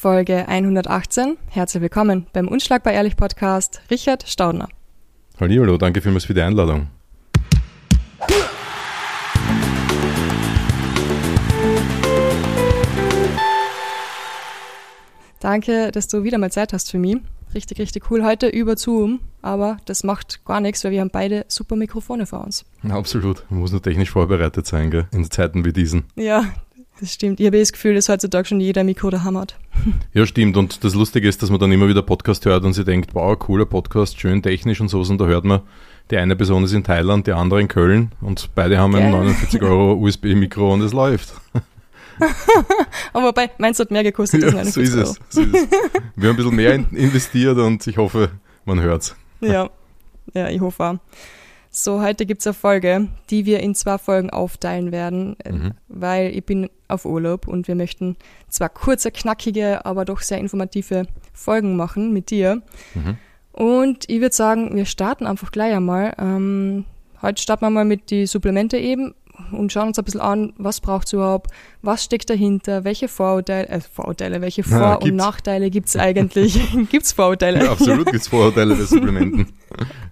Folge 118. Herzlich willkommen beim Unschlagbar Ehrlich Podcast, Richard Staudner. Hallo, danke vielmals für die Einladung. Danke, dass du wieder mal Zeit hast für mich. Richtig, richtig cool. Heute über Zoom, aber das macht gar nichts, weil wir haben beide super Mikrofone vor uns. absolut. Man muss nur technisch vorbereitet sein, gell? in Zeiten wie diesen. Ja, das stimmt. Ich habe eh das Gefühl, dass heutzutage schon jeder Mikro daheim hat. Ja, stimmt. Und das Lustige ist, dass man dann immer wieder Podcast hört und sie denkt, wow, cooler Podcast, schön technisch und so. Und da hört man, die eine Person ist in Thailand, die andere in Köln und beide haben ein 49 Euro USB-Mikro und es läuft. Aber wobei, meins hat mehr gekostet ja, als 49 so ist. Es, so ist es. Wir haben ein bisschen mehr investiert und ich hoffe, man hört's. Ja, ja, ich hoffe auch. So, heute gibt es eine Folge, die wir in zwei Folgen aufteilen werden, äh, mhm. weil ich bin auf Urlaub und wir möchten zwar kurze, knackige, aber doch sehr informative Folgen machen mit dir. Mhm. Und ich würde sagen, wir starten einfach gleich einmal. Ähm, heute starten wir mal mit die Supplemente eben und schauen uns ein bisschen an, was braucht es überhaupt, was steckt dahinter, welche Vorurteile, äh, Vorurteile, welche Vor- ja, und Nachteile gibt es eigentlich? gibt es Vorurteile? Ja, absolut gibt es Vorurteile bei Supplementen.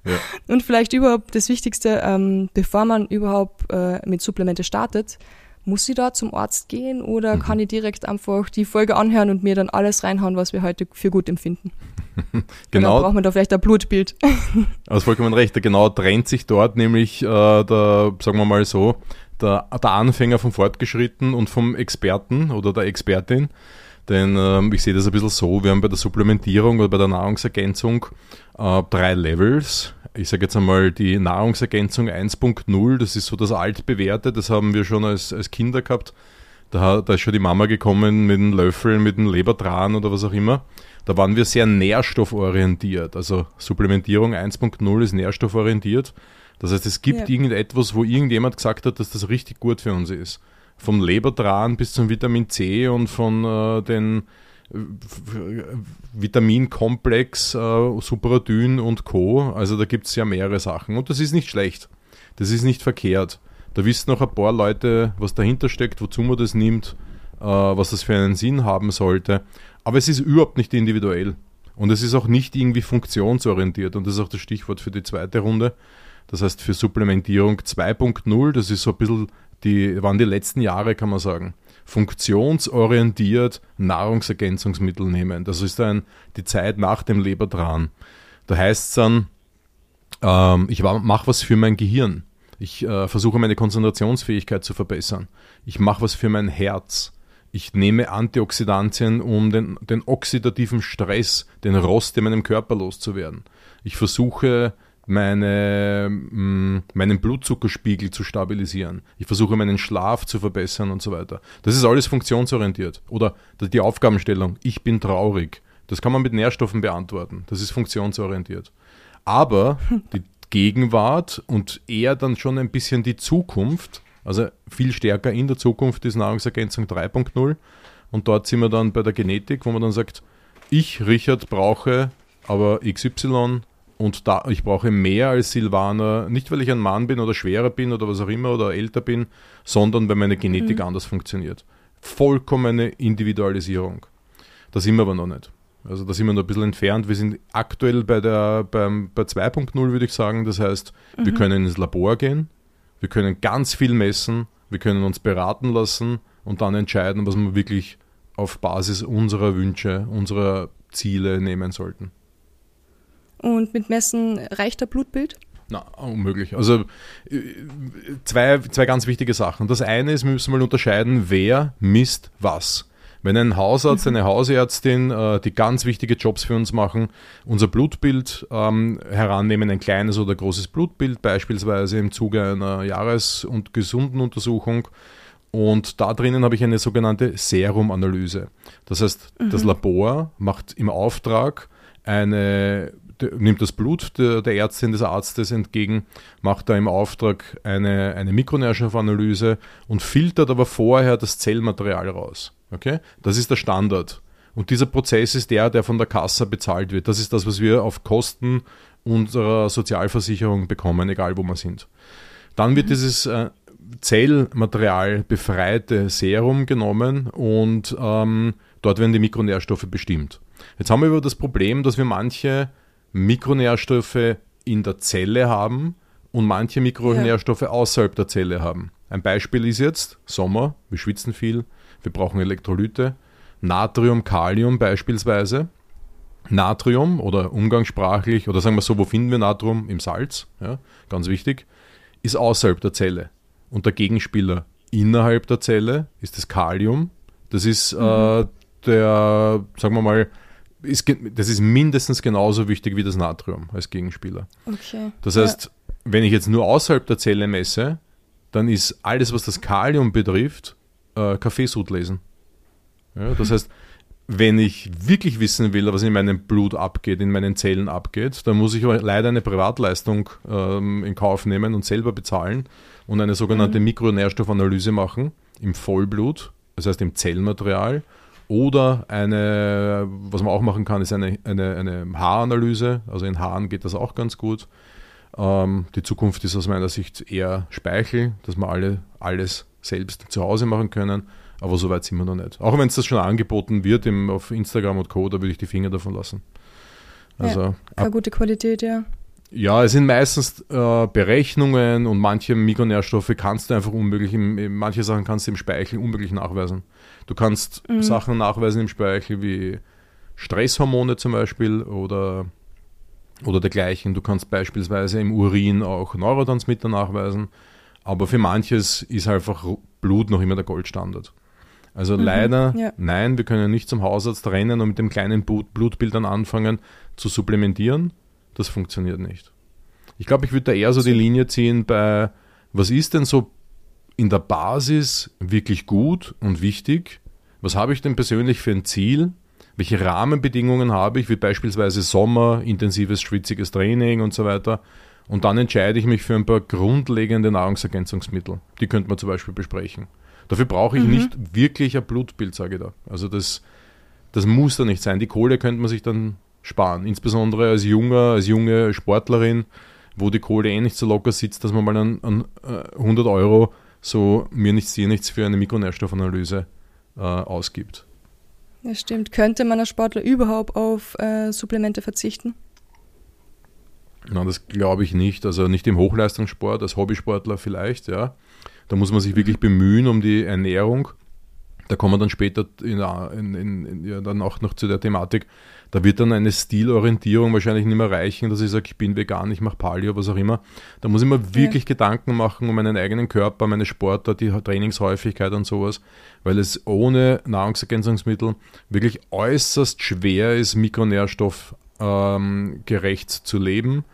Ja. Und vielleicht überhaupt das Wichtigste, ähm, bevor man überhaupt äh, mit Supplemente startet, muss ich da zum Arzt gehen oder mhm. kann ich direkt einfach die Folge anhören und mir dann alles reinhauen, was wir heute für gut empfinden? genau. Dann braucht man da vielleicht ein Blutbild. Also vollkommen recht. Genau trennt sich dort nämlich äh, der, sagen wir mal so, der, der Anfänger vom Fortgeschritten und vom Experten oder der Expertin. Denn ähm, ich sehe das ein bisschen so, wir haben bei der Supplementierung oder bei der Nahrungsergänzung äh, drei Levels. Ich sage jetzt einmal die Nahrungsergänzung 1.0, das ist so das altbewährte, das haben wir schon als, als Kinder gehabt. Da, da ist schon die Mama gekommen mit einem Löffel, mit einem Lebertran oder was auch immer. Da waren wir sehr nährstofforientiert. Also Supplementierung 1.0 ist nährstofforientiert. Das heißt, es gibt ja. irgendetwas, wo irgendjemand gesagt hat, dass das richtig gut für uns ist. Vom Lebertran bis zum Vitamin C und von äh, den äh, Vitaminkomplex, äh, Supradyn und Co. Also da gibt es ja mehrere Sachen. Und das ist nicht schlecht. Das ist nicht verkehrt. Da wissen noch ein paar Leute, was dahinter steckt, wozu man das nimmt, äh, was das für einen Sinn haben sollte. Aber es ist überhaupt nicht individuell. Und es ist auch nicht irgendwie funktionsorientiert. Und das ist auch das Stichwort für die zweite Runde. Das heißt für Supplementierung 2.0, das ist so ein bisschen die, waren die letzten Jahre, kann man sagen, funktionsorientiert Nahrungsergänzungsmittel nehmen. Das ist dann die Zeit nach dem Lebertran. Da heißt es dann, ähm, ich mache was für mein Gehirn. Ich äh, versuche meine Konzentrationsfähigkeit zu verbessern. Ich mache was für mein Herz. Ich nehme Antioxidantien, um den, den oxidativen Stress, den Rost in meinem Körper loszuwerden. Ich versuche meine, mm, meinen Blutzuckerspiegel zu stabilisieren. Ich versuche meinen Schlaf zu verbessern und so weiter. Das ist alles funktionsorientiert. Oder die Aufgabenstellung, ich bin traurig. Das kann man mit Nährstoffen beantworten. Das ist funktionsorientiert. Aber die Gegenwart und eher dann schon ein bisschen die Zukunft, also viel stärker in der Zukunft ist Nahrungsergänzung 3.0. Und dort sind wir dann bei der Genetik, wo man dann sagt, ich, Richard, brauche aber XY und da, ich brauche mehr als Silvaner, nicht weil ich ein Mann bin oder schwerer bin oder was auch immer oder älter bin, sondern weil meine Genetik mhm. anders funktioniert. Vollkommene Individualisierung. Da sind wir aber noch nicht. Also da sind wir noch ein bisschen entfernt. Wir sind aktuell bei der beim, bei 2.0 würde ich sagen. Das heißt, mhm. wir können ins Labor gehen, wir können ganz viel messen, wir können uns beraten lassen und dann entscheiden, was wir wirklich auf Basis unserer Wünsche, unserer Ziele nehmen sollten. Und mit Messen reicht der Blutbild? Na, unmöglich. Also äh, zwei, zwei ganz wichtige Sachen. Das eine ist, wir müssen mal unterscheiden, wer misst was. Wenn ein Hausarzt, mhm. eine Hausärztin, äh, die ganz wichtige Jobs für uns machen, unser Blutbild ähm, herannehmen, ein kleines oder großes Blutbild, beispielsweise im Zuge einer Jahres- und gesunden Untersuchung. Und da drinnen habe ich eine sogenannte Serumanalyse. Das heißt, mhm. das Labor macht im Auftrag eine nimmt das Blut der, der, Ärztin, des Arztes entgegen, macht da im Auftrag eine, eine Mikronährstoffanalyse und filtert aber vorher das Zellmaterial raus. Okay? Das ist der Standard. Und dieser Prozess ist der, der von der Kasse bezahlt wird. Das ist das, was wir auf Kosten unserer Sozialversicherung bekommen, egal wo wir sind. Dann wird mhm. dieses äh, Zellmaterial befreite Serum genommen und ähm, Dort werden die Mikronährstoffe bestimmt. Jetzt haben wir aber das Problem, dass wir manche Mikronährstoffe in der Zelle haben und manche Mikronährstoffe ja. außerhalb der Zelle haben. Ein Beispiel ist jetzt Sommer, wir schwitzen viel, wir brauchen Elektrolyte, Natrium, Kalium beispielsweise. Natrium oder umgangssprachlich, oder sagen wir so, wo finden wir Natrium? Im Salz, ja, ganz wichtig, ist außerhalb der Zelle. Und der Gegenspieler innerhalb der Zelle ist das Kalium. Das ist mhm. äh, der, sagen wir mal, ist, das ist mindestens genauso wichtig wie das Natrium als Gegenspieler. Okay. Das heißt, ja. wenn ich jetzt nur außerhalb der Zelle messe, dann ist alles, was das Kalium betrifft, äh, Kaffeesud lesen. Ja, das heißt, wenn ich wirklich wissen will, was in meinem Blut abgeht, in meinen Zellen abgeht, dann muss ich leider eine Privatleistung ähm, in Kauf nehmen und selber bezahlen und eine sogenannte mhm. Mikronährstoffanalyse machen im Vollblut, das heißt im Zellmaterial. Oder eine, was man auch machen kann, ist eine, eine, eine Haaranalyse. Also in Haaren geht das auch ganz gut. Ähm, die Zukunft ist aus meiner Sicht eher Speichel, dass wir alle alles selbst zu Hause machen können. Aber so weit sind wir noch nicht. Auch wenn es das schon angeboten wird im, auf Instagram und Co., da würde ich die Finger davon lassen. Also, ja, keine gute Qualität, ja. Ja, es sind meistens äh, Berechnungen und manche Mikronährstoffe kannst du einfach unmöglich, im, manche Sachen kannst du im Speichel unmöglich nachweisen. Du kannst mhm. Sachen nachweisen im Speichel wie Stresshormone zum Beispiel oder, oder dergleichen. Du kannst beispielsweise im Urin auch Neurotransmitter nachweisen, aber für manches ist einfach Blut noch immer der Goldstandard. Also mhm, leider, ja. nein, wir können nicht zum Hausarzt rennen und mit dem kleinen Blut Blutbildern anfangen zu supplementieren. Das funktioniert nicht. Ich glaube, ich würde da eher so die Linie ziehen bei, was ist denn so in der Basis wirklich gut und wichtig? Was habe ich denn persönlich für ein Ziel? Welche Rahmenbedingungen habe ich, wie beispielsweise Sommer, intensives, schwitziges Training und so weiter? Und dann entscheide ich mich für ein paar grundlegende Nahrungsergänzungsmittel. Die könnte man zum Beispiel besprechen. Dafür brauche ich mhm. nicht wirklich ein Blutbild, sage ich da. Also das, das muss da nicht sein. Die Kohle könnte man sich dann sparen. Insbesondere als junger, als junge Sportlerin, wo die Kohle eh nicht so locker sitzt, dass man mal an, an 100 äh, Euro so mir nichts, dir nichts für eine Mikronährstoffanalyse äh, ausgibt. Ja, stimmt. Könnte man als Sportler überhaupt auf äh, Supplemente verzichten? Na, das glaube ich nicht. Also nicht im Hochleistungssport, als Hobbysportler vielleicht, ja. Da muss man sich wirklich bemühen um die Ernährung. Da kommen wir dann später in, in, in, ja, dann auch noch zu der Thematik. Da wird dann eine Stilorientierung wahrscheinlich nicht mehr reichen, dass ich sage, ich bin vegan, ich mache Paleo, was auch immer. Da muss ich mir wirklich ja. Gedanken machen um meinen eigenen Körper, meine Sportart, die Trainingshäufigkeit und sowas, weil es ohne Nahrungsergänzungsmittel wirklich äußerst schwer ist, Mikronährstoff ähm, gerecht zu leben.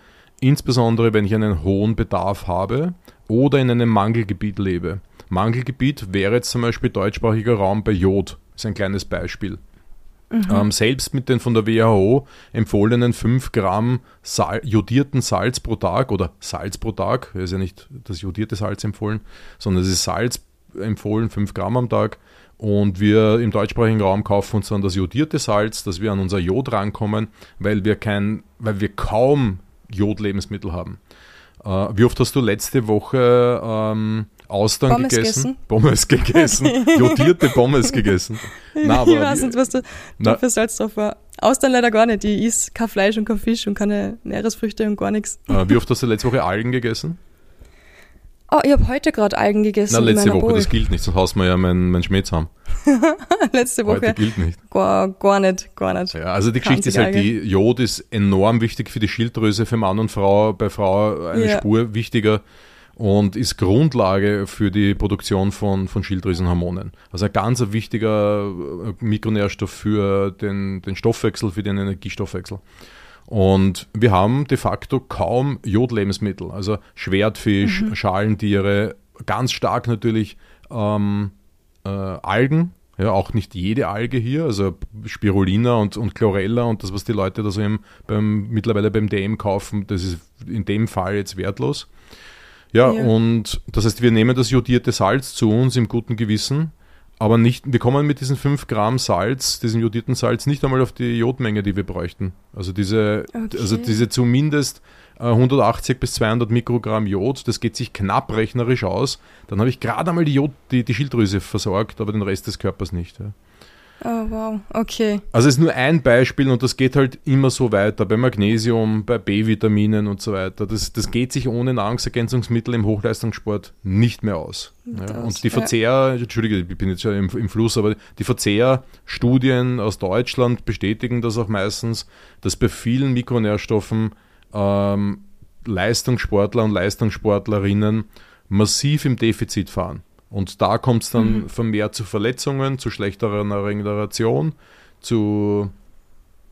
Insbesondere wenn ich einen hohen Bedarf habe oder in einem Mangelgebiet lebe. Mangelgebiet wäre jetzt zum Beispiel deutschsprachiger Raum bei Jod. Das ist ein kleines Beispiel. Mhm. Ähm, selbst mit den von der WHO empfohlenen 5 Gramm Sal jodierten Salz pro Tag oder Salz pro Tag, ist ja nicht das jodierte Salz empfohlen, sondern es ist Salz empfohlen, 5 Gramm am Tag. Und wir im deutschsprachigen Raum kaufen uns dann das jodierte Salz, dass wir an unser Jod rankommen, weil wir kein, weil wir kaum Jodlebensmittel haben. Äh, wie oft hast du letzte Woche ähm, Austern Pommes gegessen? Gegessen. Pommes gegessen. Jodierte Pommes gegessen. Na, aber ich weiß nicht, was du da für Salz drauf war. Austern leider gar nicht. Die isst kein Fleisch und kein Fisch und keine Meeresfrüchte und gar nichts. Äh, wie oft hast du letzte Woche Algen gegessen? Oh, ich habe heute gerade Algen gegessen. Na, letzte Woche, Bowl. das gilt nicht, sonst haust wir ja meinen mein Schmäh zusammen. letzte Woche. Heute gilt nicht. Gar, gar nicht, gar nicht. Ja, also die Geschichte ist halt die, Jod ist enorm wichtig für die Schilddrüse, für Mann und Frau, bei Frau eine ja. Spur wichtiger und ist Grundlage für die Produktion von, von Schilddrüsenhormonen. Also ein ganz wichtiger äh, Mikronährstoff für den, den Stoffwechsel, für den Energiestoffwechsel. Und wir haben de facto kaum Jodlebensmittel, also Schwertfisch, mhm. Schalentiere, ganz stark natürlich ähm, äh, Algen, ja, auch nicht jede Alge hier, also Spirulina und, und Chlorella und das, was die Leute da so im, beim, mittlerweile beim DM kaufen, das ist in dem Fall jetzt wertlos. Ja, ja, und das heißt, wir nehmen das jodierte Salz zu uns im guten Gewissen, aber nicht, wir kommen mit diesen 5 Gramm Salz, diesem jodierten Salz, nicht einmal auf die Jodmenge, die wir bräuchten. Also diese, okay. also diese zumindest 180 äh, bis 200 Mikrogramm Jod, das geht sich knapp rechnerisch aus. Dann habe ich gerade einmal die, Jod, die, die Schilddrüse versorgt, aber den Rest des Körpers nicht. Ja. Oh, wow, okay. Also es ist nur ein Beispiel und das geht halt immer so weiter, bei Magnesium, bei B-Vitaminen und so weiter. Das, das geht sich ohne Nahrungsergänzungsmittel im Hochleistungssport nicht mehr aus. Ja, und die Verzehr. Entschuldige, ich bin jetzt schon im, im Fluss, aber die Verzehrstudien aus Deutschland bestätigen das auch meistens, dass bei vielen Mikronährstoffen ähm, Leistungssportler und Leistungssportlerinnen massiv im Defizit fahren. Und da kommt es dann mhm. vermehrt zu Verletzungen, zu schlechterer Regeneration, zu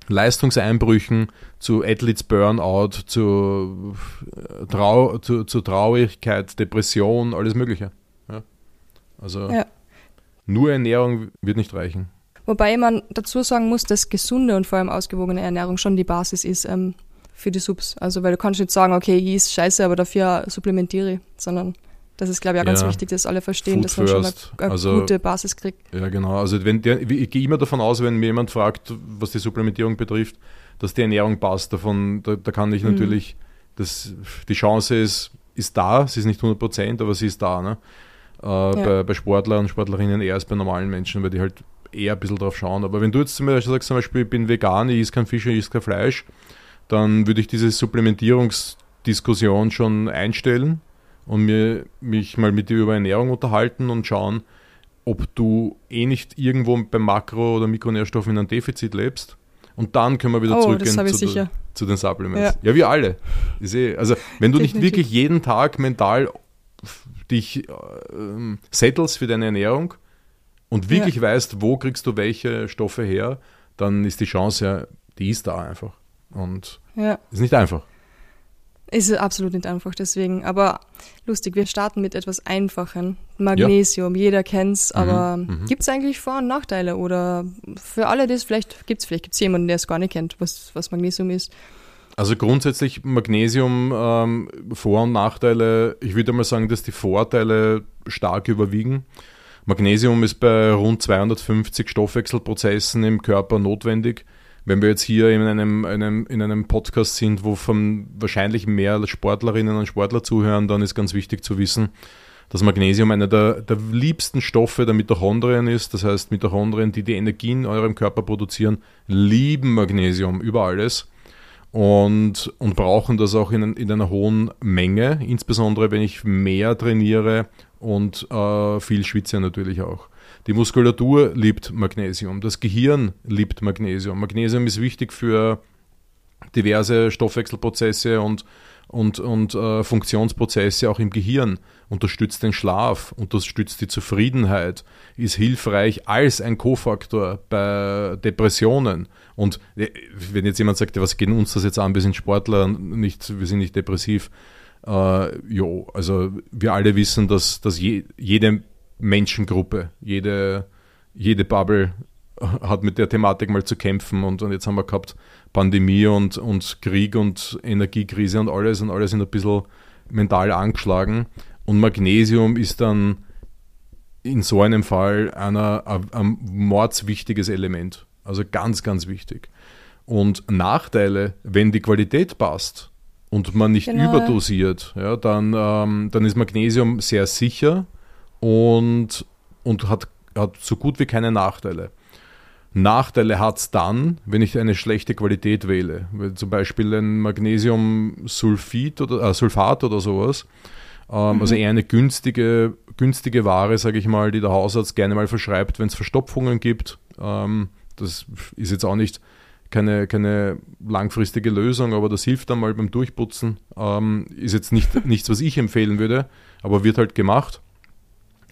Leistungseinbrüchen, zu Athletes Burnout, zu, äh, Trau zu, zu Traurigkeit, Depression, alles Mögliche. Ja. Also ja. nur Ernährung wird nicht reichen. Wobei man dazu sagen muss, dass gesunde und vor allem ausgewogene Ernährung schon die Basis ist ähm, für die Subs. Also weil du kannst nicht sagen, okay, ich ist scheiße, aber dafür supplementiere, sondern das ist, glaube ich, auch ganz ja. wichtig, dass alle verstehen, Food dass man first. schon eine, eine also, gute Basis kriegt. Ja, genau. Also wenn der, ich gehe immer davon aus, wenn mir jemand fragt, was die Supplementierung betrifft, dass die Ernährung passt. Davon, da, da kann ich mhm. natürlich, das, die Chance ist, ist da, sie ist nicht 100 Prozent, aber sie ist da. Ne? Äh, ja. bei, bei Sportlern und Sportlerinnen eher als bei normalen Menschen, weil die halt eher ein bisschen drauf schauen. Aber wenn du jetzt zum Beispiel sagst, zum Beispiel, ich bin vegan, ich esse kein Fisch, ich esse kein Fleisch, dann würde ich diese Supplementierungsdiskussion schon einstellen und mir, mich mal mit dir über Ernährung unterhalten und schauen, ob du eh nicht irgendwo beim Makro- oder Mikronährstoffen in einem Defizit lebst. Und dann können wir wieder oh, zurückgehen zu, der, zu, den Supplements. Ja, ja wir alle. Eh, also, wenn du nicht wirklich jeden Tag mental dich äh, settelst für deine Ernährung und wirklich ja. weißt, wo kriegst du welche Stoffe her, dann ist die Chance ja, die ist da einfach. Und ja. ist nicht einfach. Ist absolut nicht einfach, deswegen. Aber lustig, wir starten mit etwas Einfachen. Magnesium, ja. jeder kennt's, mhm, aber mhm, gibt es eigentlich Vor- und Nachteile? Oder für alle das, vielleicht gibt es vielleicht gibt's jemanden, der es gar nicht kennt, was, was Magnesium ist. Also grundsätzlich Magnesium, ähm, Vor- und Nachteile, ich würde mal sagen, dass die Vorteile stark überwiegen. Magnesium ist bei rund 250 Stoffwechselprozessen im Körper notwendig wenn wir jetzt hier in einem, einem, in einem Podcast sind, wo von wahrscheinlich mehr Sportlerinnen und Sportler zuhören, dann ist ganz wichtig zu wissen, dass Magnesium einer der, der liebsten Stoffe der Mitochondrien ist. Das heißt, Mitochondrien, die die Energie in eurem Körper produzieren, lieben Magnesium über alles und, und brauchen das auch in, in einer hohen Menge, insbesondere wenn ich mehr trainiere und äh, viel schwitze natürlich auch. Die Muskulatur liebt Magnesium, das Gehirn liebt Magnesium. Magnesium ist wichtig für diverse Stoffwechselprozesse und, und, und äh, Funktionsprozesse auch im Gehirn, unterstützt den Schlaf, unterstützt die Zufriedenheit, ist hilfreich als ein Kofaktor bei Depressionen. Und äh, wenn jetzt jemand sagt, was geht uns das jetzt an, wir sind Sportler, nicht, wir sind nicht depressiv, äh, jo, also wir alle wissen, dass, dass je, jede Menschengruppe. Jede, jede Bubble hat mit der Thematik mal zu kämpfen und, und jetzt haben wir gehabt Pandemie und, und Krieg und Energiekrise und alles und alle sind ein bisschen mental angeschlagen. Und Magnesium ist dann in so einem Fall einer, ein, ein mordswichtiges Element. Also ganz, ganz wichtig. Und Nachteile, wenn die Qualität passt und man nicht genau. überdosiert, ja, dann, ähm, dann ist Magnesium sehr sicher und, und hat, hat so gut wie keine Nachteile. Nachteile hat es dann, wenn ich eine schlechte Qualität wähle. Zum Beispiel ein Magnesiumsulfid oder äh, Sulfat oder sowas. Ähm, mhm. Also eher eine günstige, günstige Ware, sage ich mal, die der Hausarzt gerne mal verschreibt, wenn es Verstopfungen gibt. Ähm, das ist jetzt auch nicht keine, keine langfristige Lösung, aber das hilft dann mal beim Durchputzen. Ähm, ist jetzt nicht, nichts, was ich empfehlen würde, aber wird halt gemacht.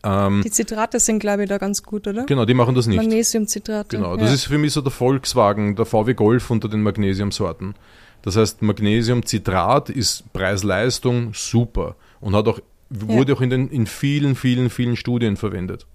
Ähm, die Zitrate sind, glaube ich, da ganz gut, oder? Genau, die machen das nicht. Magnesiumzitrate. Genau, das ja. ist für mich so der Volkswagen, der VW Golf unter den Magnesiumsorten. Das heißt, Magnesiumcitrat ist Preis-Leistung super und hat auch, wurde ja. auch in, den, in vielen, vielen, vielen Studien verwendet.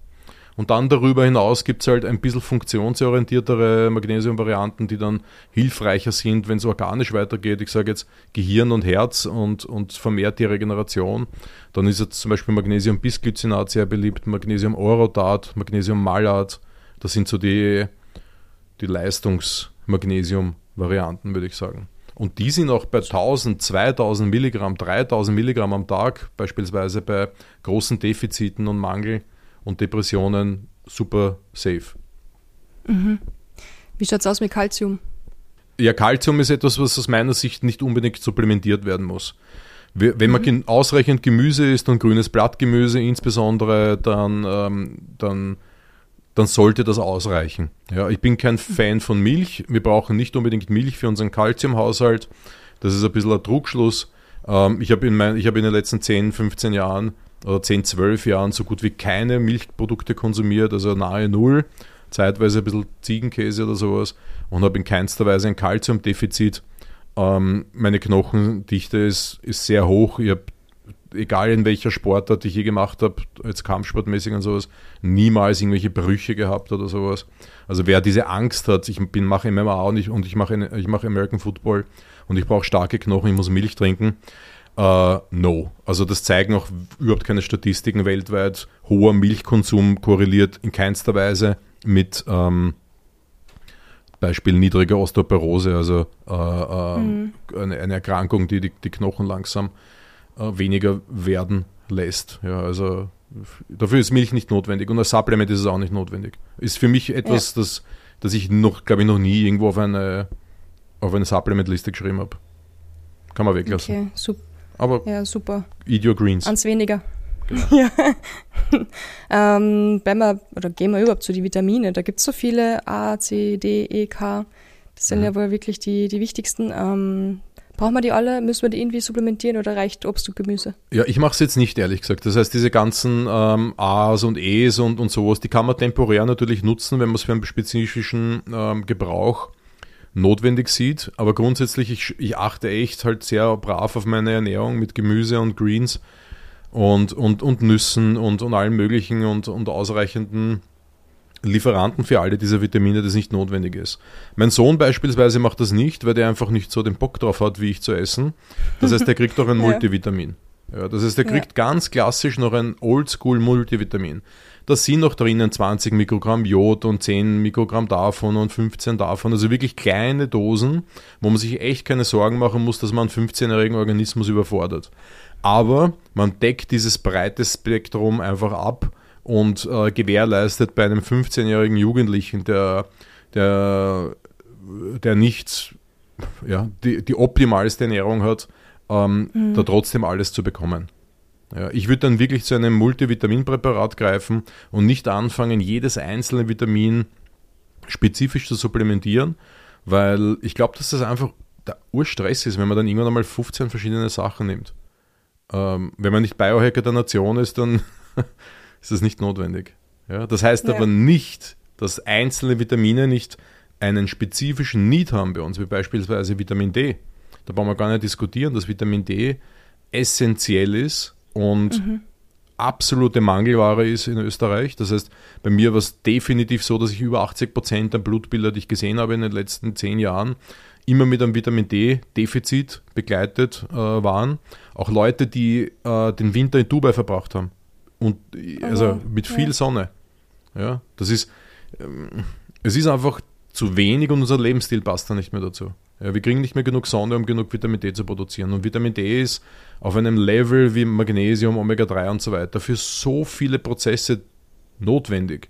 Und dann darüber hinaus gibt es halt ein bisschen funktionsorientiertere Magnesium-Varianten, die dann hilfreicher sind, wenn es organisch weitergeht. Ich sage jetzt Gehirn und Herz und, und vermehrt die Regeneration. Dann ist jetzt zum Beispiel Magnesium-Bisglycinat sehr beliebt, Magnesium-Orotat, Magnesium-Malat. Das sind so die, die Leistungs-Magnesium-Varianten, würde ich sagen. Und die sind auch bei 1000, 2000 Milligramm, 3000 Milligramm am Tag, beispielsweise bei großen Defiziten und Mangel und Depressionen super safe. Mhm. Wie schaut es aus mit Kalzium? Ja, Kalzium ist etwas, was aus meiner Sicht nicht unbedingt supplementiert werden muss. Wenn man mhm. ausreichend Gemüse isst und grünes Blattgemüse insbesondere, dann, ähm, dann, dann sollte das ausreichen. Ja, ich bin kein Fan von Milch. Wir brauchen nicht unbedingt Milch für unseren Kalziumhaushalt. Das ist ein bisschen ein Trugschluss. Ähm, ich habe in, hab in den letzten 10, 15 Jahren oder 10, 12 Jahren so gut wie keine Milchprodukte konsumiert, also nahe Null. Zeitweise ein bisschen Ziegenkäse oder sowas und habe in keinster Weise ein Kalziumdefizit. Ähm, meine Knochendichte ist, ist sehr hoch. Ich habe, egal in welcher Sportart ich je gemacht habe, jetzt kampfsportmäßig und sowas, niemals irgendwelche Brüche gehabt oder sowas. Also wer diese Angst hat, ich bin, mache MMA und ich, und ich mache, ich mache American Football und ich brauche starke Knochen, ich muss Milch trinken, Uh, no. Also das zeigen auch überhaupt keine Statistiken weltweit. Hoher Milchkonsum korreliert in keinster Weise mit ähm, Beispiel niedrige Osteoporose, also äh, äh, mhm. eine, eine, Erkrankung, die die, die Knochen langsam äh, weniger werden lässt. Ja, also dafür ist Milch nicht notwendig und als Supplement ist es auch nicht notwendig. Ist für mich etwas, ja. das, das ich noch, glaube ich, noch nie irgendwo auf eine, auf eine Supplement-Liste geschrieben habe. Kann man weglassen. Okay, super. Aber ja, super. Eat your greens. Ans weniger. Genau. ja. ähm, wenn wir, oder gehen wir überhaupt zu den Vitamine, da gibt es so viele A, C, D, E, K. Das sind mhm. ja wohl wirklich die, die wichtigsten. Ähm, brauchen wir die alle? Müssen wir die irgendwie supplementieren oder reicht Obst und Gemüse? Ja, ich mache es jetzt nicht, ehrlich gesagt. Das heißt, diese ganzen ähm, A's und E's und, und sowas, die kann man temporär natürlich nutzen, wenn man es für einen spezifischen ähm, Gebrauch notwendig sieht. Aber grundsätzlich, ich, ich achte echt halt sehr brav auf meine Ernährung mit Gemüse und Greens und, und, und Nüssen und, und allen möglichen und, und ausreichenden Lieferanten für alle diese Vitamine, das nicht notwendig ist. Mein Sohn beispielsweise macht das nicht, weil der einfach nicht so den Bock drauf hat, wie ich zu essen. Das heißt, der kriegt auch ein Multivitamin. Ja, das heißt, der kriegt ja. ganz klassisch noch ein Oldschool-Multivitamin. Da sind noch drinnen 20 Mikrogramm Jod und 10 Mikrogramm davon und 15 davon. Also wirklich kleine Dosen, wo man sich echt keine Sorgen machen muss, dass man einen 15-jährigen Organismus überfordert. Aber man deckt dieses breite Spektrum einfach ab und äh, gewährleistet bei einem 15-jährigen Jugendlichen, der, der, der nicht ja, die, die optimalste Ernährung hat, ähm, mhm. da trotzdem alles zu bekommen. Ja, ich würde dann wirklich zu einem Multivitaminpräparat greifen und nicht anfangen, jedes einzelne Vitamin spezifisch zu supplementieren, weil ich glaube, dass das einfach der Urstress ist, wenn man dann irgendwann einmal 15 verschiedene Sachen nimmt. Ähm, wenn man nicht Biohacker der Nation ist, dann ist das nicht notwendig. Ja, das heißt ja. aber nicht, dass einzelne Vitamine nicht einen spezifischen Need haben bei uns, wie beispielsweise Vitamin D. Da brauchen wir gar nicht diskutieren, dass Vitamin D essentiell ist und mhm. absolute Mangelware ist in Österreich. Das heißt, bei mir war es definitiv so, dass ich über 80 Prozent der Blutbilder, die ich gesehen habe in den letzten zehn Jahren, immer mit einem Vitamin D-Defizit begleitet äh, waren. Auch Leute, die äh, den Winter in Dubai verbracht haben. Und also okay. mit viel ja. Sonne. Ja, das ist, ähm, es ist einfach zu wenig und unser Lebensstil passt da nicht mehr dazu. Ja, wir kriegen nicht mehr genug Sonne, um genug Vitamin D zu produzieren. Und Vitamin D ist auf einem Level wie Magnesium, Omega-3 und so weiter für so viele Prozesse notwendig.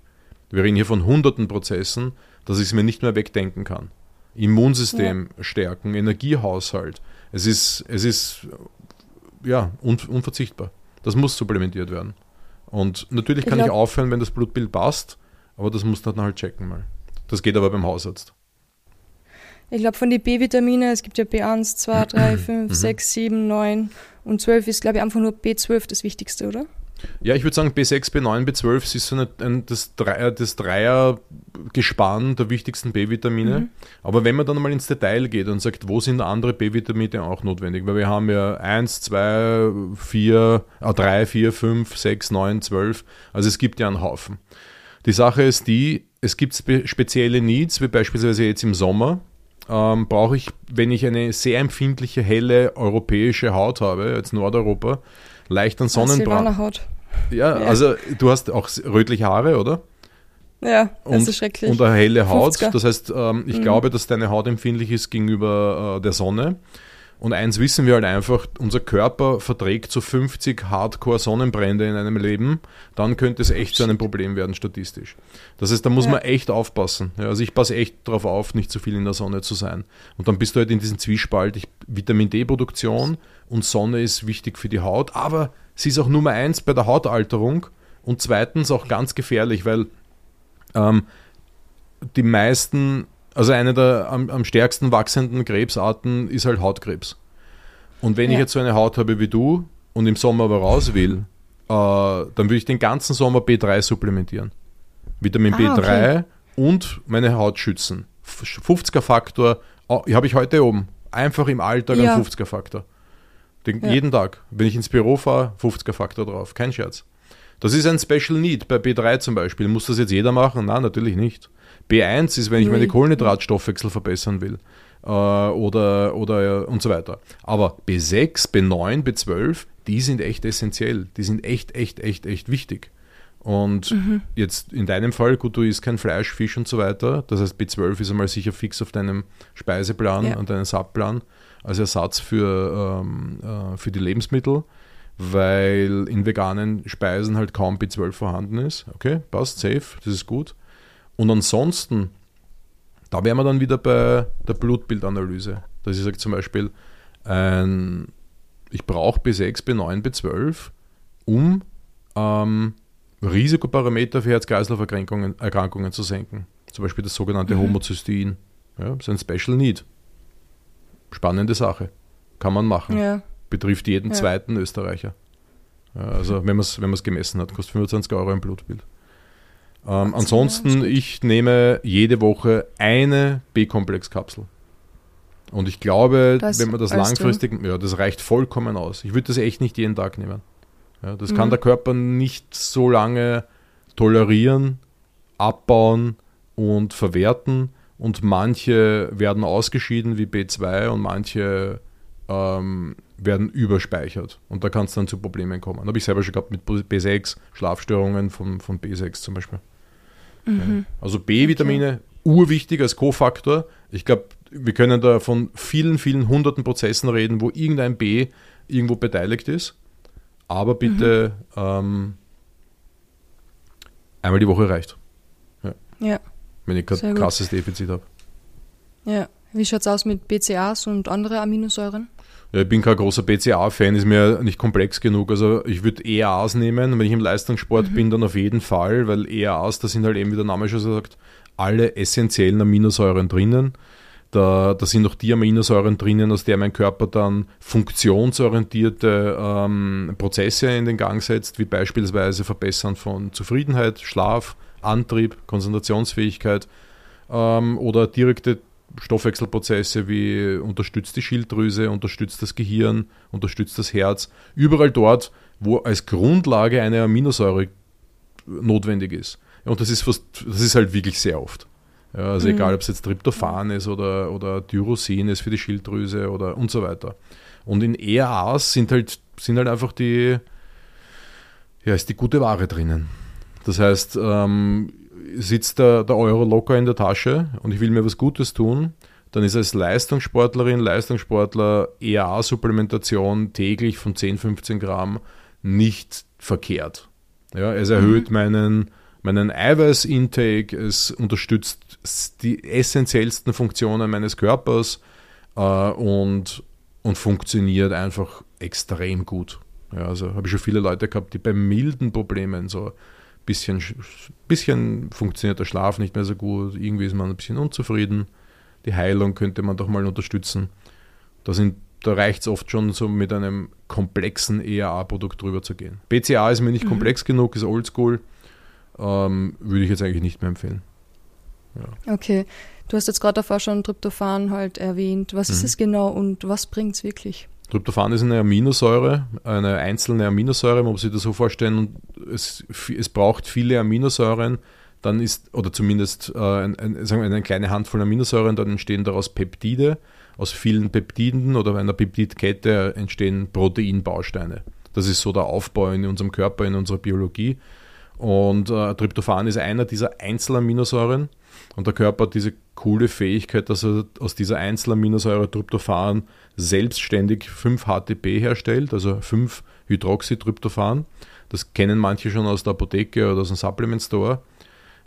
Wir reden hier von hunderten Prozessen, dass ich es mir nicht mehr wegdenken kann. Immunsystem ja. stärken, Energiehaushalt. Es ist, es ist ja, un, unverzichtbar. Das muss supplementiert werden. Und natürlich kann ich, ich aufhören, wenn das Blutbild passt, aber das muss dann halt checken mal. Das geht aber beim Hausarzt. Ich glaube, von den B-Vitamine, es gibt ja B1, 2, 3, 5, 6, 7, 9 und 12 ist, glaube ich, einfach nur B12 das Wichtigste, oder? Ja, ich würde sagen, B6, B9, B12 ist so eine, ein, das, Dreier, das Dreiergespann der wichtigsten B-Vitamine. Mhm. Aber wenn man dann mal ins Detail geht und sagt, wo sind andere B-Vitamine auch notwendig? Weil wir haben ja 1, 2, 4, 3, 4, 5, 6, 9, 12. Also es gibt ja einen Haufen. Die Sache ist die, es gibt spezielle Needs, wie beispielsweise jetzt im Sommer. Ähm, brauche ich, wenn ich eine sehr empfindliche, helle europäische Haut habe, jetzt Nordeuropa, leichten Sonnenbrand. Haut. Ja, ja, also du hast auch rötliche Haare, oder? Ja, das und, ist schrecklich. Und eine helle Haut. 50er. Das heißt, ähm, ich mhm. glaube, dass deine Haut empfindlich ist gegenüber äh, der Sonne. Und eins wissen wir halt einfach, unser Körper verträgt so 50 Hardcore-Sonnenbrände in einem Leben, dann könnte es echt zu einem Problem werden statistisch. Das heißt, da muss ja. man echt aufpassen. Ja, also ich passe echt darauf auf, nicht zu viel in der Sonne zu sein. Und dann bist du halt in diesem Zwiespalt. Ich, Vitamin D-Produktion und Sonne ist wichtig für die Haut, aber sie ist auch Nummer eins bei der Hautalterung und zweitens auch ganz gefährlich, weil ähm, die meisten also eine der am, am stärksten wachsenden Krebsarten ist halt Hautkrebs. Und wenn ja. ich jetzt so eine Haut habe wie du und im Sommer aber raus will, äh, dann würde ich den ganzen Sommer B3 supplementieren. Vitamin ah, B3 okay. und meine Haut schützen. 50er Faktor oh, habe ich heute oben. Einfach im Alltag ja. einen 50er Faktor. Den, ja. Jeden Tag. Wenn ich ins Büro fahre, 50er Faktor drauf. Kein Scherz. Das ist ein Special Need. Bei B3 zum Beispiel. Muss das jetzt jeder machen? Nein, natürlich nicht. B1 ist, wenn ich meine Kohlenhydratstoffwechsel verbessern will. Äh, oder, oder und so weiter. Aber B6, B9, B12, die sind echt essentiell. Die sind echt, echt, echt, echt wichtig. Und mhm. jetzt in deinem Fall, gut, du isst kein Fleisch, Fisch und so weiter. Das heißt, B12 ist einmal sicher fix auf deinem Speiseplan ja. und deinem SAP-Plan als Ersatz für, ähm, äh, für die Lebensmittel, weil in veganen Speisen halt kaum B12 vorhanden ist. Okay, passt, safe, das ist gut. Und ansonsten, da wären wir dann wieder bei der Blutbildanalyse. Dass ich sage zum Beispiel, ein, ich brauche B6, B9, B12, um ähm, Risikoparameter für Herz-Kreislauf-Erkrankungen Erkrankungen zu senken. Zum Beispiel das sogenannte mhm. Homozystein. Ja, das ist ein Special Need. Spannende Sache. Kann man machen. Ja. Betrifft jeden ja. zweiten Österreicher. Also wenn man es wenn gemessen hat, kostet 25 Euro ein Blutbild. Ähm, ansonsten, ich nehme jede Woche eine B-Komplex-Kapsel. Und ich glaube, das wenn man das langfristig, drin. ja, das reicht vollkommen aus. Ich würde das echt nicht jeden Tag nehmen. Ja, das mhm. kann der Körper nicht so lange tolerieren, abbauen und verwerten. Und manche werden ausgeschieden wie B2 und manche ähm, werden überspeichert. Und da kann es dann zu Problemen kommen. Habe ich selber schon gehabt mit B6, Schlafstörungen von, von B6 zum Beispiel. Mhm. Also B-Vitamine, okay. urwichtig als Kofaktor. Ich glaube, wir können da von vielen, vielen hunderten Prozessen reden, wo irgendein B irgendwo beteiligt ist. Aber bitte mhm. ähm, einmal die Woche reicht. Ja. ja. Wenn ich kein krasses Defizit habe. Ja. Wie schaut es aus mit BCAs und andere Aminosäuren? Ich bin kein großer BCA-Fan, ist mir nicht komplex genug. Also ich würde EAAs nehmen. Wenn ich im Leistungssport mhm. bin, dann auf jeden Fall, weil EAAs, da sind halt eben, wie der Name schon sagt, alle essentiellen Aminosäuren drinnen. Da, da sind auch die Aminosäuren drinnen, aus der mein Körper dann funktionsorientierte ähm, Prozesse in den Gang setzt, wie beispielsweise Verbessern von Zufriedenheit, Schlaf, Antrieb, Konzentrationsfähigkeit ähm, oder direkte Stoffwechselprozesse wie unterstützt die Schilddrüse, unterstützt das Gehirn, unterstützt das Herz. Überall dort, wo als Grundlage eine Aminosäure notwendig ist. Und das ist, fast, das ist halt wirklich sehr oft. Ja, also mhm. egal, ob es jetzt Tryptophan ist oder, oder Tyrosin ist für die Schilddrüse oder und so weiter. Und in ERAs sind halt, sind halt einfach die, ja, ist die gute Ware drinnen. Das heißt, ähm, sitzt der, der Euro locker in der Tasche und ich will mir was Gutes tun, dann ist als Leistungssportlerin, Leistungssportler EA-Supplementation täglich von 10, 15 Gramm nicht verkehrt. Ja, es erhöht mhm. meinen, meinen Eiweiß-Intake, es unterstützt die essentiellsten Funktionen meines Körpers äh, und, und funktioniert einfach extrem gut. Ja, also habe ich schon viele Leute gehabt, die bei milden Problemen so bisschen, bisschen funktioniert der Schlaf nicht mehr so gut, irgendwie ist man ein bisschen unzufrieden. Die Heilung könnte man doch mal unterstützen. Da, da reicht es oft schon, so mit einem komplexen EAA-Produkt drüber zu gehen. BCA ist mir nicht mhm. komplex genug, ist oldschool. Ähm, würde ich jetzt eigentlich nicht mehr empfehlen. Ja. Okay, du hast jetzt gerade davor schon Tryptophan halt erwähnt. Was mhm. ist es genau und was bringt es wirklich? Tryptophan ist eine Aminosäure, eine einzelne Aminosäure, man muss sich das so vorstellen, es, es braucht viele Aminosäuren, dann ist, oder zumindest äh, ein, ein, sagen wir eine kleine Handvoll Aminosäuren, dann entstehen daraus Peptide. Aus vielen Peptiden oder einer Peptidkette entstehen Proteinbausteine. Das ist so der Aufbau in unserem Körper, in unserer Biologie. Und äh, Tryptophan ist einer dieser Einzelaminosäuren. Und der Körper hat diese coole Fähigkeit, dass er aus dieser Einzelaminosäure Tryptophan selbstständig 5-HTP herstellt, also 5-Hydroxytryptophan. Das kennen manche schon aus der Apotheke oder aus dem Supplement Store.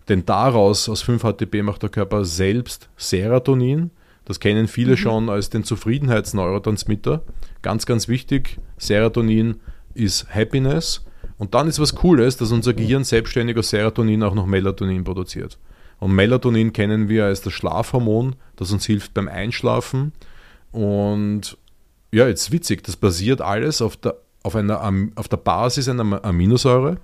Denn daraus, aus 5-HTP, macht der Körper selbst Serotonin. Das kennen viele mhm. schon als den Zufriedenheitsneurotransmitter. Ganz, ganz wichtig, Serotonin ist Happiness. Und dann ist was Cooles, dass unser Gehirn selbstständig aus Serotonin auch noch Melatonin produziert. Und Melatonin kennen wir als das Schlafhormon, das uns hilft beim Einschlafen. Und ja, jetzt witzig, das basiert alles auf der, auf einer, auf der Basis einer Aminosäure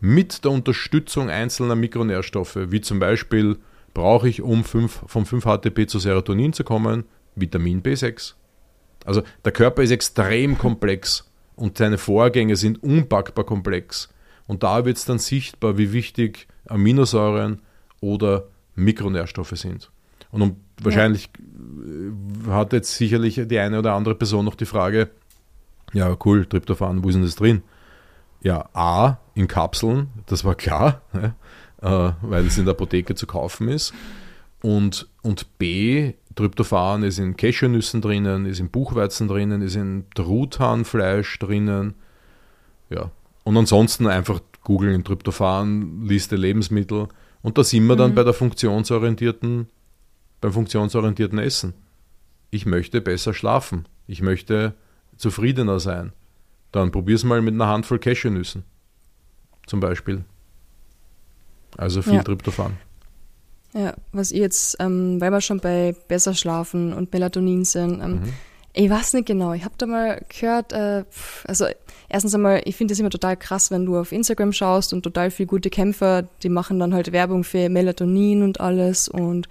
mit der Unterstützung einzelner Mikronährstoffe, wie zum Beispiel brauche ich, um 5, vom 5-HTP zu Serotonin zu kommen, Vitamin B6. Also der Körper ist extrem komplex und seine Vorgänge sind unpackbar komplex. Und da wird es dann sichtbar, wie wichtig Aminosäuren oder Mikronährstoffe sind. Und um, ja. wahrscheinlich äh, hat jetzt sicherlich die eine oder andere Person noch die Frage, ja cool, Tryptophan, wo ist denn das drin? Ja, A, in Kapseln, das war klar, ja, äh, weil es in der Apotheke zu kaufen ist. Und, und B, Tryptophan ist in Cashewnüssen drinnen, ist in Buchweizen drinnen, ist in Truthahnfleisch drinnen. Ja. Und ansonsten einfach googeln Tryptophan, Liste Lebensmittel. Und da sind wir dann mhm. bei der funktionsorientierten, beim funktionsorientierten Essen. Ich möchte besser schlafen. Ich möchte zufriedener sein. Dann probier's mal mit einer Handvoll Cashewnüssen. Zum Beispiel. Also viel ja. Tryptophan. Ja, was ich jetzt, ähm, weil wir schon bei besser schlafen und Melatonin sind, ähm, mhm. ich weiß nicht genau, ich habe da mal gehört, äh, also erstens einmal, ich finde es immer total krass, wenn du auf Instagram schaust und total viele gute Kämpfer, die machen dann halt Werbung für Melatonin und alles und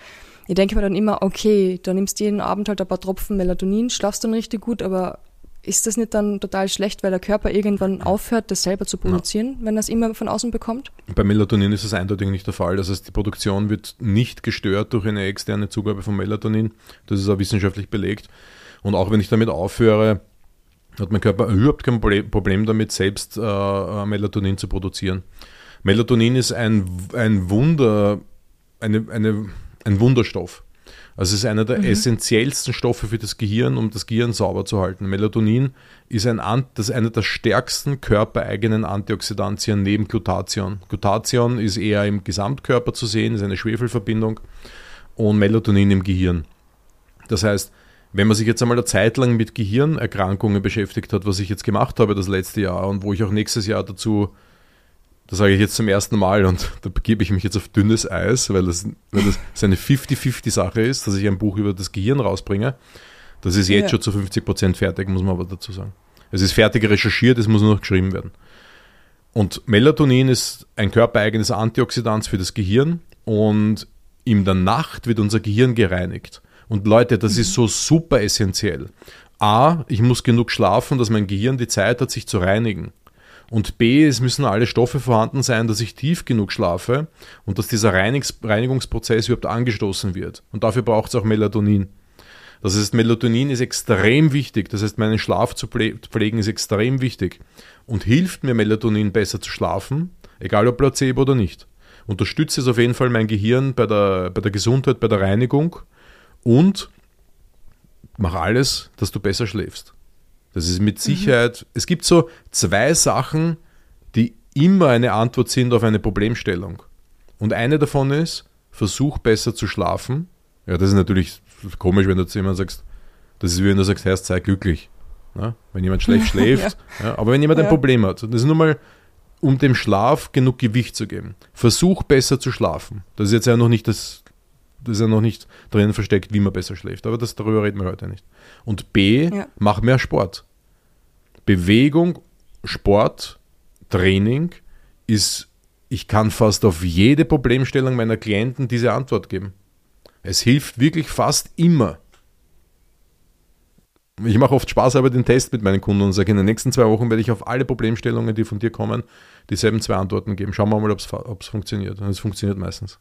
ich denke mir dann immer, okay, da nimmst du jeden Abend halt ein paar Tropfen Melatonin, schlafst dann richtig gut, aber ist das nicht dann total schlecht, weil der Körper irgendwann aufhört, das selber zu produzieren, ja. wenn er es immer von außen bekommt? Bei Melatonin ist das eindeutig nicht der Fall. Das heißt, die Produktion wird nicht gestört durch eine externe Zugabe von Melatonin. Das ist auch wissenschaftlich belegt. Und auch wenn ich damit aufhöre, hat mein Körper überhaupt kein Problem damit, selbst äh, äh, Melatonin zu produzieren. Melatonin ist ein, ein Wunder, eine, eine, ein Wunderstoff. Also es ist einer der mhm. essentiellsten Stoffe für das Gehirn, um das Gehirn sauber zu halten. Melatonin ist, ein, das ist einer der stärksten körpereigenen Antioxidantien neben Glutathion. Glutathion ist eher im Gesamtkörper zu sehen, ist eine Schwefelverbindung und Melatonin im Gehirn. Das heißt, wenn man sich jetzt einmal eine Zeit lang mit Gehirnerkrankungen beschäftigt hat, was ich jetzt gemacht habe das letzte Jahr und wo ich auch nächstes Jahr dazu das sage ich jetzt zum ersten Mal und da begebe ich mich jetzt auf dünnes Eis, weil das, weil das eine 50-50-Sache ist, dass ich ein Buch über das Gehirn rausbringe. Das ist jetzt ja. schon zu 50 Prozent fertig, muss man aber dazu sagen. Es ist fertig recherchiert, es muss nur noch geschrieben werden. Und Melatonin ist ein körpereigenes Antioxidant für das Gehirn und in der Nacht wird unser Gehirn gereinigt. Und Leute, das mhm. ist so super essentiell. A, ich muss genug schlafen, dass mein Gehirn die Zeit hat, sich zu reinigen. Und B, es müssen alle Stoffe vorhanden sein, dass ich tief genug schlafe und dass dieser Reinigungs Reinigungsprozess überhaupt angestoßen wird. Und dafür braucht es auch Melatonin. Das heißt, Melatonin ist extrem wichtig. Das heißt, meinen Schlaf zu pflegen ist extrem wichtig und hilft mir Melatonin besser zu schlafen, egal ob Placebo oder nicht. Unterstützt es auf jeden Fall mein Gehirn bei der, bei der Gesundheit, bei der Reinigung und mach alles, dass du besser schläfst. Das ist mit Sicherheit, mhm. es gibt so zwei Sachen, die immer eine Antwort sind auf eine Problemstellung. Und eine davon ist, versuch besser zu schlafen. Ja, das ist natürlich komisch, wenn du zu jemandem sagst, das ist wie wenn du sagst, Herr, sei glücklich. Ja, wenn jemand schlecht schläft. ja. Ja, aber wenn jemand ein Problem hat, das ist nur mal, um dem Schlaf genug Gewicht zu geben. Versuch besser zu schlafen. Das ist jetzt ja noch nicht das, das ist ja noch nicht drin versteckt, wie man besser schläft. Aber das, darüber reden wir heute nicht. Und B, mach mehr Sport. Bewegung, Sport, Training ist, ich kann fast auf jede Problemstellung meiner Klienten diese Antwort geben. Es hilft wirklich fast immer. Ich mache oft Spaß aber den Test mit meinen Kunden und sage, in den nächsten zwei Wochen werde ich auf alle Problemstellungen, die von dir kommen, dieselben zwei Antworten geben. Schauen wir mal, ob es funktioniert. Und es funktioniert meistens.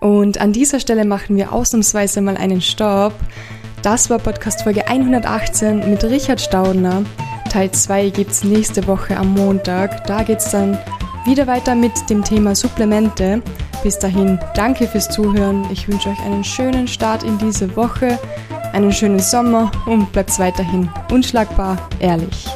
Und an dieser Stelle machen wir ausnahmsweise mal einen Stopp. Das war Podcast Folge 118 mit Richard Staudner. Teil 2 gibt es nächste Woche am Montag. Da geht es dann wieder weiter mit dem Thema Supplemente. Bis dahin, danke fürs Zuhören. Ich wünsche euch einen schönen Start in diese Woche, einen schönen Sommer und bleibt weiterhin unschlagbar ehrlich.